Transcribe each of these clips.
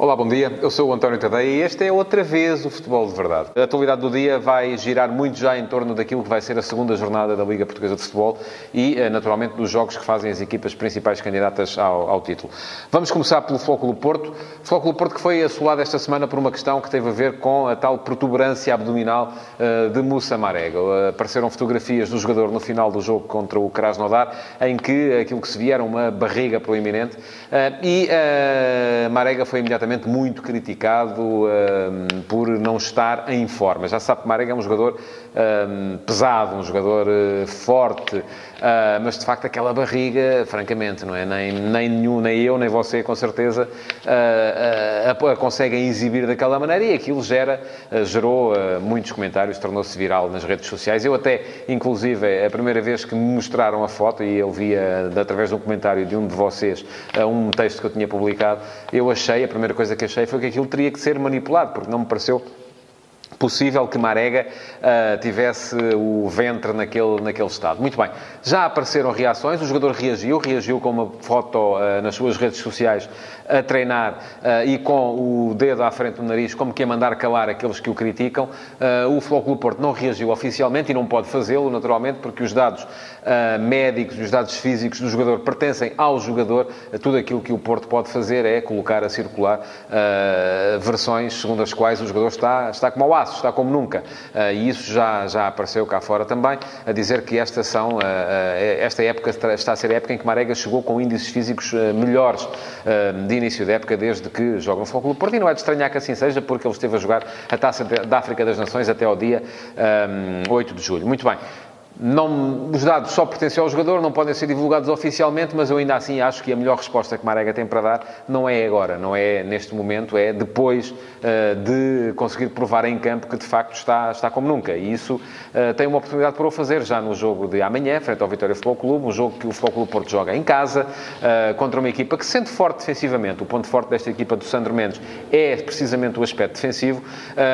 Olá, bom dia. Eu sou o António Tadeia e este é outra vez o Futebol de Verdade. A atualidade do dia vai girar muito já em torno daquilo que vai ser a segunda jornada da Liga Portuguesa de Futebol e, eh, naturalmente, dos jogos que fazem as equipas principais candidatas ao, ao título. Vamos começar pelo Flóculo Porto. Flóculo Porto que foi assolado esta semana por uma questão que teve a ver com a tal protuberância abdominal uh, de Moussa Marega. Uh, apareceram fotografias do jogador no final do jogo contra o Krasnodar em que aquilo que se via era uma barriga proeminente uh, e Marega foi imediatamente muito criticado um, por não estar em forma. Já sabe que Marega é um jogador um, pesado, um jogador uh, forte, uh, mas de facto aquela barriga, francamente, não é? Nem, nem nenhum, nem eu, nem você, com certeza, uh, a, conseguem exibir daquela maneira e aquilo gera, gerou muitos comentários, tornou-se viral nas redes sociais. Eu até, inclusive, a primeira vez que me mostraram a foto, e eu via através de um comentário de um de vocês, um texto que eu tinha publicado, eu achei, a primeira coisa que achei foi que aquilo teria que ser manipulado, porque não me pareceu possível que Marega uh, tivesse o ventre naquele, naquele estado. Muito bem, já apareceram reações, o jogador reagiu, reagiu com uma foto uh, nas suas redes sociais a treinar uh, e com o dedo à frente do nariz, como que a mandar calar aqueles que o criticam. o Flóculo Porto não reagiu oficialmente e não pode fazê-lo, naturalmente, porque os dados médicos e os dados físicos do jogador pertencem ao jogador. tudo aquilo que o Porto pode fazer é colocar a circular versões segundo as quais o jogador está, está como ao aço está como nunca. Uh, e isso já, já apareceu cá fora também, a dizer que esta, são, uh, esta época está a ser a época em que Marega chegou com índices físicos melhores de início da época, desde que joga no do Porto. E não é de estranhar que assim seja, porque ele esteve a jogar a Taça da África das Nações até ao dia um, 8 de julho. Muito bem. Não, os dados só pertencem ao jogador, não podem ser divulgados oficialmente, mas eu ainda assim acho que a melhor resposta que Marega tem para dar não é agora, não é neste momento, é depois uh, de conseguir provar em campo que de facto está, está como nunca. E isso uh, tem uma oportunidade para o fazer já no jogo de amanhã, frente ao Vitória Futebol Clube, um jogo que o Futebol Clube Porto joga em casa, uh, contra uma equipa que se sente forte defensivamente. O ponto forte desta equipa do Sandro Mendes é precisamente o aspecto defensivo,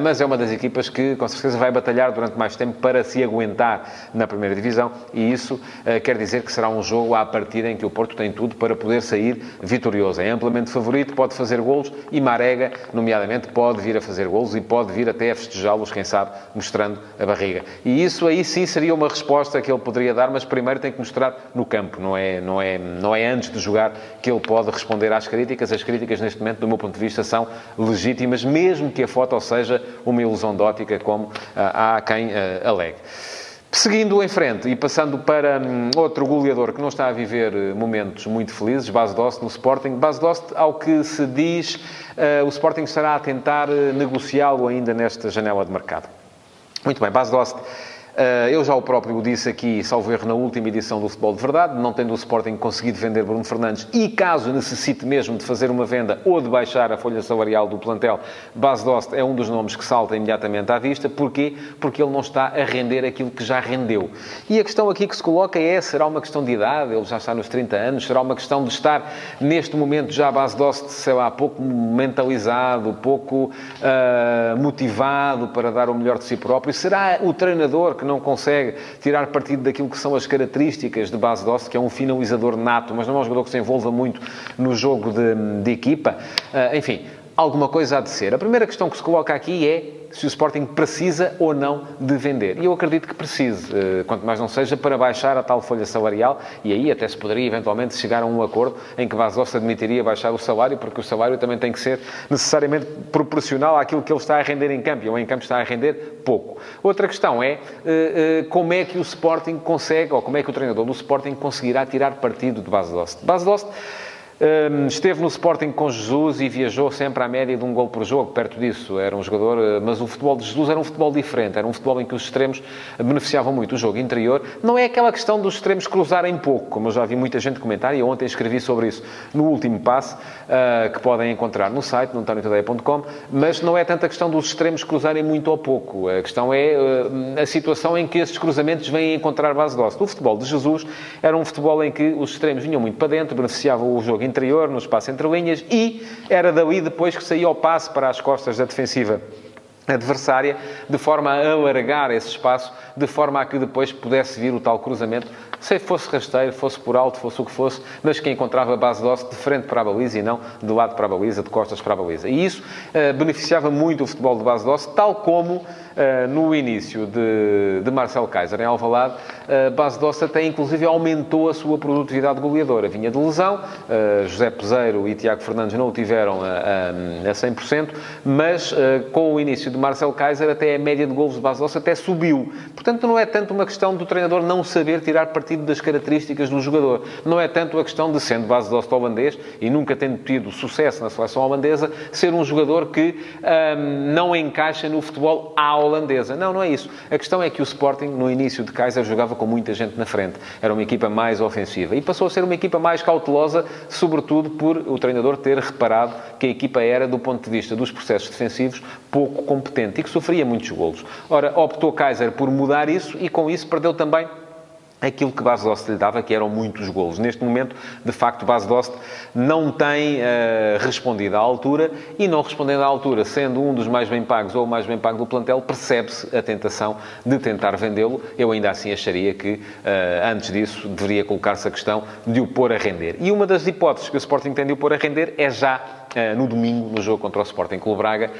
mas é uma das equipas que com certeza vai batalhar durante mais tempo para se aguentar na primeira divisão e isso uh, quer dizer que será um jogo à partida em que o Porto tem tudo para poder sair vitorioso. É amplamente favorito, pode fazer golos e Marega, nomeadamente, pode vir a fazer golos e pode vir até a festejá-los, quem sabe, mostrando a barriga. E isso aí sim seria uma resposta que ele poderia dar, mas primeiro tem que mostrar no campo, não é, não é, não é antes de jogar que ele pode responder às críticas. As críticas, neste momento, do meu ponto de vista, são legítimas, mesmo que a foto seja uma ilusão de ótica, como uh, há quem uh, alegue. Seguindo em frente e passando para hum, outro goleador que não está a viver eh, momentos muito felizes, Bas Dost no Sporting. Bas Dost, ao que se diz, uh, o Sporting estará a tentar eh, negociá-lo ainda nesta janela de mercado. Muito bem, Bas Dost eh, eu já o próprio disse aqui, salvo erro, na última edição do Futebol de Verdade, não tendo o Sporting conseguido vender Bruno Fernandes e caso necessite mesmo de fazer uma venda ou de baixar a folha salarial do plantel, Bas Dost é um dos nomes que salta imediatamente à vista. Porquê? Porque ele não está a render aquilo que já rendeu. E a questão aqui que se coloca é, será uma questão de idade? Ele já está nos 30 anos? Será uma questão de estar, neste momento, já Bas Dost, sei lá, pouco mentalizado, pouco uh, motivado para dar o melhor de si próprio? Será o treinador que não consegue tirar partido daquilo que são as características de base Dost, que é um finalizador nato, mas não é um jogador que se envolva muito no jogo de, de equipa. Uh, enfim, alguma coisa há de ser. A primeira questão que se coloca aqui é se o Sporting precisa ou não de vender. E eu acredito que precise, eh, quanto mais não seja, para baixar a tal folha salarial, e aí até se poderia eventualmente chegar a um acordo em que Vazos admitiria baixar o salário, porque o salário também tem que ser necessariamente proporcional àquilo que ele está a render em campo, e ele em campo está a render pouco. Outra questão é eh, eh, como é que o Sporting consegue, ou como é que o treinador do Sporting conseguirá tirar partido de Base Dost. Um, esteve no Sporting com Jesus e viajou sempre à média de um gol por jogo, perto disso. Era um jogador, eh, mas o futebol de Jesus era um futebol diferente, era um futebol em que os extremos beneficiavam muito. O jogo interior não é aquela questão dos extremos cruzarem pouco, como eu já vi muita gente comentar e ontem escrevi sobre isso no último passe, uh, que podem encontrar no site, no antoniotadeia.com, mas não é tanta questão dos extremos cruzarem muito ou pouco. A questão é a situação em que esses cruzamentos vêm encontrar base de O futebol de Jesus era um futebol em que os extremos vinham muito para dentro, beneficiavam o jogo interior, no espaço entre linhas, e era dali depois que saía o passe para as costas da defensiva adversária, de forma a alargar esse espaço, de forma a que depois pudesse vir o tal cruzamento se fosse rasteiro, fosse por alto, fosse o que fosse, mas que encontrava base doce de frente para a baliza e não de lado para a baliza, de costas para a baliza. E isso uh, beneficiava muito o futebol de base doce, tal como Uh, no início de, de Marcel Kaiser em Alvalade, uh, Base Doce até inclusive aumentou a sua produtividade goleadora. Vinha de lesão, uh, José Peseiro e Tiago Fernandes não o tiveram a, a, a 100%, mas com o início de Marcel Kaiser até a média de golos de Base Doce até subiu. Portanto, não é tanto uma questão do treinador não saber tirar partido das características do jogador. Não é tanto a questão de, sendo Base Doce holandês e nunca tendo tido sucesso na seleção holandesa, ser um jogador que um, não encaixa no futebol ao holandesa. Não, não é isso. A questão é que o Sporting, no início de Kaiser, jogava com muita gente na frente. Era uma equipa mais ofensiva. E passou a ser uma equipa mais cautelosa, sobretudo por o treinador ter reparado que a equipa era, do ponto de vista dos processos defensivos, pouco competente e que sofria muitos golos. Ora, optou Kaiser por mudar isso e, com isso, perdeu também aquilo que Base Dost lhe dava, que eram muitos golos. Neste momento, de facto, Base Dost não tem uh, respondido à altura e não respondendo à altura, sendo um dos mais bem pagos ou o mais bem pago do plantel, percebe-se a tentação de tentar vendê-lo. Eu ainda assim acharia que, uh, antes disso, deveria colocar-se a questão de o pôr a render. E uma das hipóteses que o Sporting tem de o pôr a render é já no domingo, no jogo contra o Sporting Clube Braga.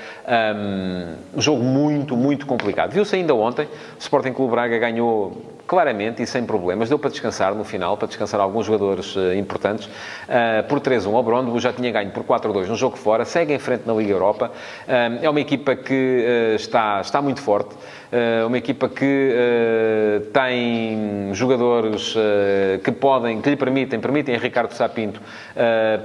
Um jogo muito, muito complicado. Viu-se ainda ontem, o Sporting Clube Braga ganhou claramente e sem problemas. Deu para descansar no final, para descansar alguns jogadores uh, importantes. Uh, por 3-1 ao Brondby, já tinha ganho por 4-2 no jogo fora, segue em frente na Liga Europa. Uh, é uma equipa que está, está muito forte. uma equipa que tem jogadores que podem, que lhe permitem, permitem a Ricardo Sapinto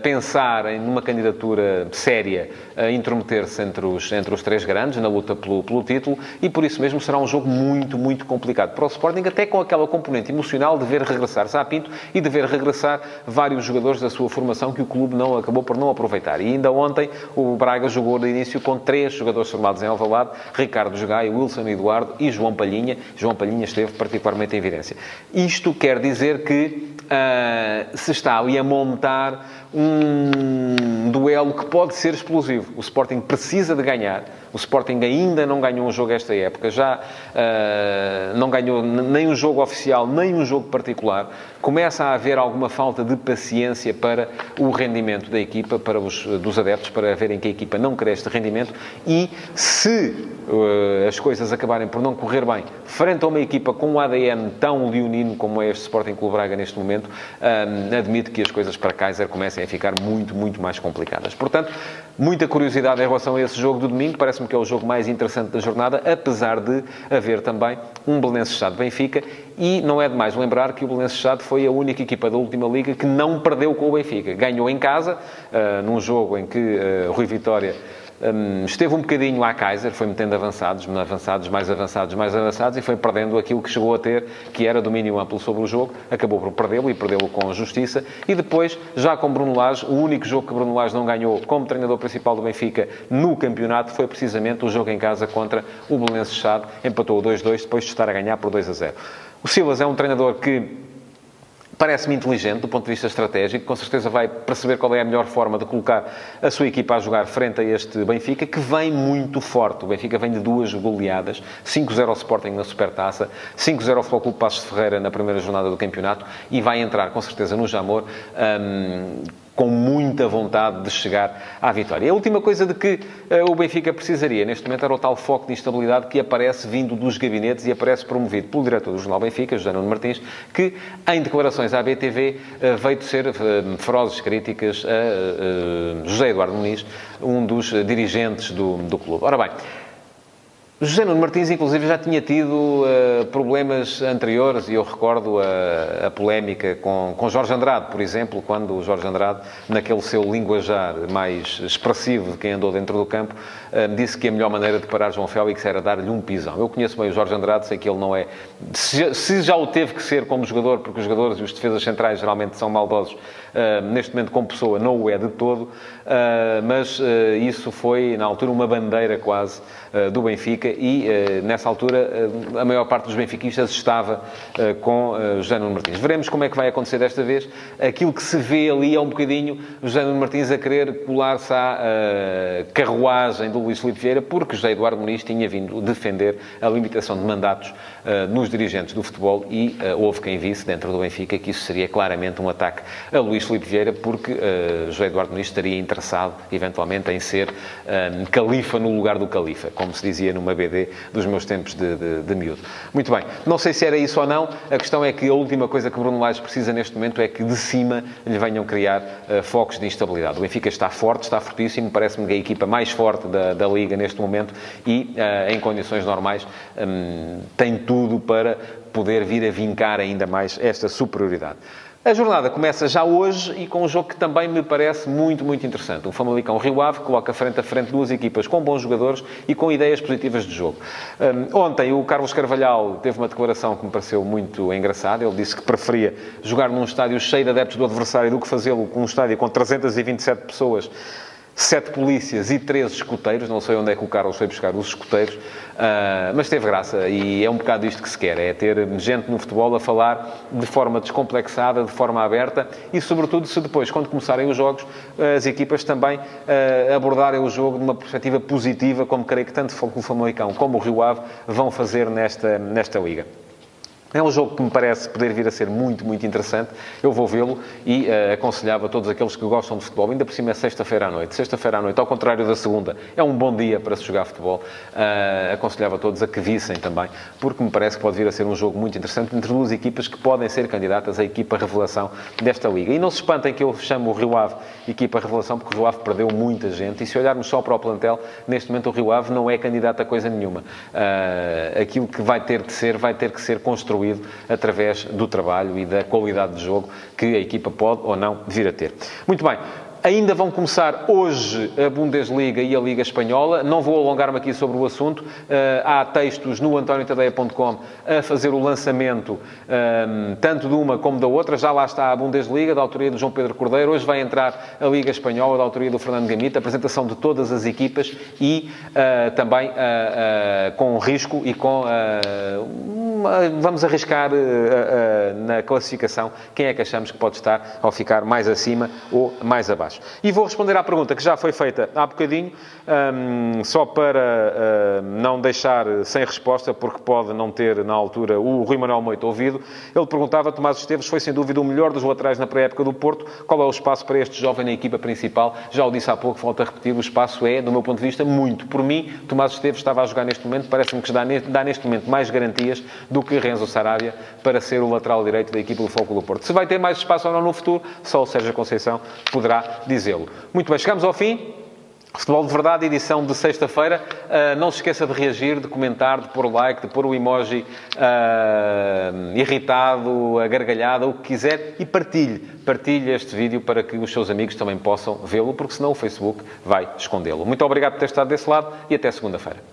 pensar em uma candidatura séria a intrometer-se entre os, entre os três grandes na luta pelo, pelo título e por isso mesmo será um jogo muito, muito complicado para o Sporting, até com aquela componente emocional de ver regressar Sapinto e de ver regressar vários jogadores da sua formação que o clube não acabou por não aproveitar. E ainda ontem o Braga jogou de início com três jogadores formados em Alvalade, Ricardo Jogai, Wilson Eduardo e João Palhinha. João Palhinha esteve particularmente em evidência. Isto quer dizer que uh, se está ali a montar um duelo que pode ser explosivo. O Sporting precisa de ganhar o Sporting ainda não ganhou um jogo esta época, já uh, não ganhou nem um jogo oficial, nem um jogo particular. Começa a haver alguma falta de paciência para o rendimento da equipa, para os dos adeptos, para verem que a equipa não cresce de rendimento e se uh, as coisas acabarem por não correr bem frente a uma equipa com um ADN tão leonino como é este Sporting Clube Braga neste momento, uh, admito que as coisas para Kaiser comecem a ficar muito, muito mais complicadas. Portanto, muita curiosidade em relação a esse jogo do domingo, parece parece-me que é o jogo mais interessante da jornada, apesar de haver também um Belenenses Chade Benfica. E não é demais lembrar que o Belenenses Chade foi a única equipa da última liga que não perdeu com o Benfica. Ganhou em casa, uh, num jogo em que uh, Rui Vitória um, esteve um bocadinho à Kaiser, foi metendo avançados, avançados, mais avançados, mais avançados, e foi perdendo aquilo que chegou a ter, que era domínio amplo sobre o jogo, acabou por perdê-lo e perdê-lo com justiça. E depois, já com Bruno Lage, o único jogo que Bruno Lage não ganhou como treinador principal do Benfica no campeonato foi precisamente o jogo em casa contra o Belenenses Chade, empatou 2-2 depois de estar a ganhar por 2-0. O Silas é um treinador que parece-me inteligente do ponto de vista estratégico, com certeza vai perceber qual é a melhor forma de colocar a sua equipa a jogar frente a este Benfica, que vem muito forte. O Benfica vem de duas goleadas, 5-0 ao Sporting na Supertaça, 5-0 ao Futebol Passos de Ferreira na primeira jornada do campeonato e vai entrar, com certeza, no Jamor um, com muita vontade de chegar à vitória. A última coisa de que uh, o Benfica precisaria neste momento era o tal foco de instabilidade que aparece vindo dos gabinetes e aparece promovido pelo diretor do Jornal Benfica, José Nuno Martins, que em declarações à BTV uh, veio ser uh, ferozes críticas a José Eduardo Muniz, um dos dirigentes do, do clube. Ora bem, José Nuno Martins, inclusive, já tinha tido uh, problemas anteriores, e eu recordo a, a polémica com, com Jorge Andrade, por exemplo, quando o Jorge Andrade, naquele seu linguajar mais expressivo de quem andou dentro do campo, disse que a melhor maneira de parar João Félix era dar-lhe um pisão. Eu conheço bem o Jorge Andrade, sei que ele não é... Se, já o teve que ser como jogador, porque os jogadores e os defesas centrais geralmente são maldosos, uh, neste momento como pessoa não o é de todo, mas isso foi, na altura, uma bandeira quase do Benfica e nessa altura a maior parte dos benfiquistas estava com José Nuno Martins. Veremos como é que vai acontecer desta vez. Aquilo que se vê ali é um bocadinho José Nuno Martins a querer colar-se à carruagem do Luís Filipe Vieira, porque José Eduardo Muniz tinha vindo defender a limitação de mandatos nos dirigentes do futebol e houve quem visse dentro do Benfica que isso seria claramente um ataque a Luís Filipe Vieira, porque José Eduardo Muniz estaria interessado, eventualmente, em ser um, califa no lugar do califa, como se dizia numa BD dos meus tempos de, de, de miúdo. Muito bem, não sei se era isso ou não, a questão é que a última coisa que Bruno Lage precisa neste momento é que de cima lhe venham criar uh, focos de instabilidade. O Benfica está forte, está fortíssimo, parece-me que a equipa mais forte da, da Liga neste momento e, uh, em condições normais, um, tem tudo para poder vir a vincar ainda mais esta superioridade. A jornada começa já hoje e com um jogo que também me parece muito, muito interessante. Um Famalicão Rio Ave coloca frente a frente duas equipas com bons jogadores e com ideias positivas de jogo. Um, ontem o Carlos Carvalhal teve uma declaração que me pareceu muito engraçada. Ele disse que preferia jogar num estádio cheio de adeptos do adversário do que fazê-lo com um estádio com 327 pessoas sete polícias e 13 escuteiros. Não sei onde é que o Carlos foi buscar os escuteiros, uh, mas teve graça. E é um bocado isto que se quer: é ter gente no futebol a falar de forma descomplexada, de forma aberta e, sobretudo, se depois, quando começarem os jogos, as equipas também uh, abordarem o jogo de uma perspectiva positiva, como creio que tanto o Famalicão como o Rio Ave vão fazer nesta, nesta liga. É um jogo que me parece poder vir a ser muito, muito interessante. Eu vou vê-lo e uh, aconselhava a todos aqueles que gostam de futebol, ainda por cima é sexta-feira à noite. Sexta-feira à noite, ao contrário da segunda, é um bom dia para se jogar futebol. Uh, aconselhava a todos a que vissem também, porque me parece que pode vir a ser um jogo muito interessante entre duas equipas que podem ser candidatas à equipa revelação desta liga. E não se espantem que eu chamo o Rio Ave equipa revelação, porque o Rio Ave perdeu muita gente e se olharmos só para o plantel, neste momento o Rio Ave não é candidato a coisa nenhuma. Uh, aquilo que vai ter de ser, vai ter que ser construído construído através do trabalho e da qualidade de jogo que a equipa pode ou não vir a ter. Muito bem. Ainda vão começar hoje a Bundesliga e a Liga Espanhola. Não vou alongar-me aqui sobre o assunto. Uh, há textos no antoniotadeia.com a fazer o lançamento um, tanto de uma como da outra. Já lá está a Bundesliga, da autoria de João Pedro Cordeiro. Hoje vai entrar a Liga Espanhola, da autoria do Fernando Gamita. Apresentação de todas as equipas e uh, também uh, com risco e com... vamos arriscar na classificação quem é que achamos que pode estar ao ficar mais acima ou mais abaixo. E vou responder à pergunta que já foi feita há bocadinho, um, só para uh, não deixar sem resposta, porque pode não ter, na altura, o Rui Manuel Moito ouvido. Ele perguntava, Tomás Esteves foi sem dúvida o melhor dos laterais na pré-época do Porto. Qual é o espaço para este jovem na equipa principal? Já o disse há pouco, volto a repetir, o espaço é, do meu ponto de vista, muito. Por mim, Tomás Esteves estava a jogar neste momento, parece-me que dá neste momento mais garantias do que Renzo Sarabia para ser o lateral direito da equipa do Foco do Porto. Se vai ter mais espaço ou não no futuro, só o Sérgio Conceição poderá dizê-lo. Muito bem, chegamos ao fim. Futebol de Verdade, edição de sexta-feira. Uh, não se esqueça de reagir, de comentar, de pôr o like, de pôr o emoji uh, irritado, agargalhado, o que quiser e partilhe. Partilhe este vídeo para que os seus amigos também possam vê-lo, porque senão o Facebook vai escondê-lo. Muito obrigado por ter estado desse lado e até segunda-feira.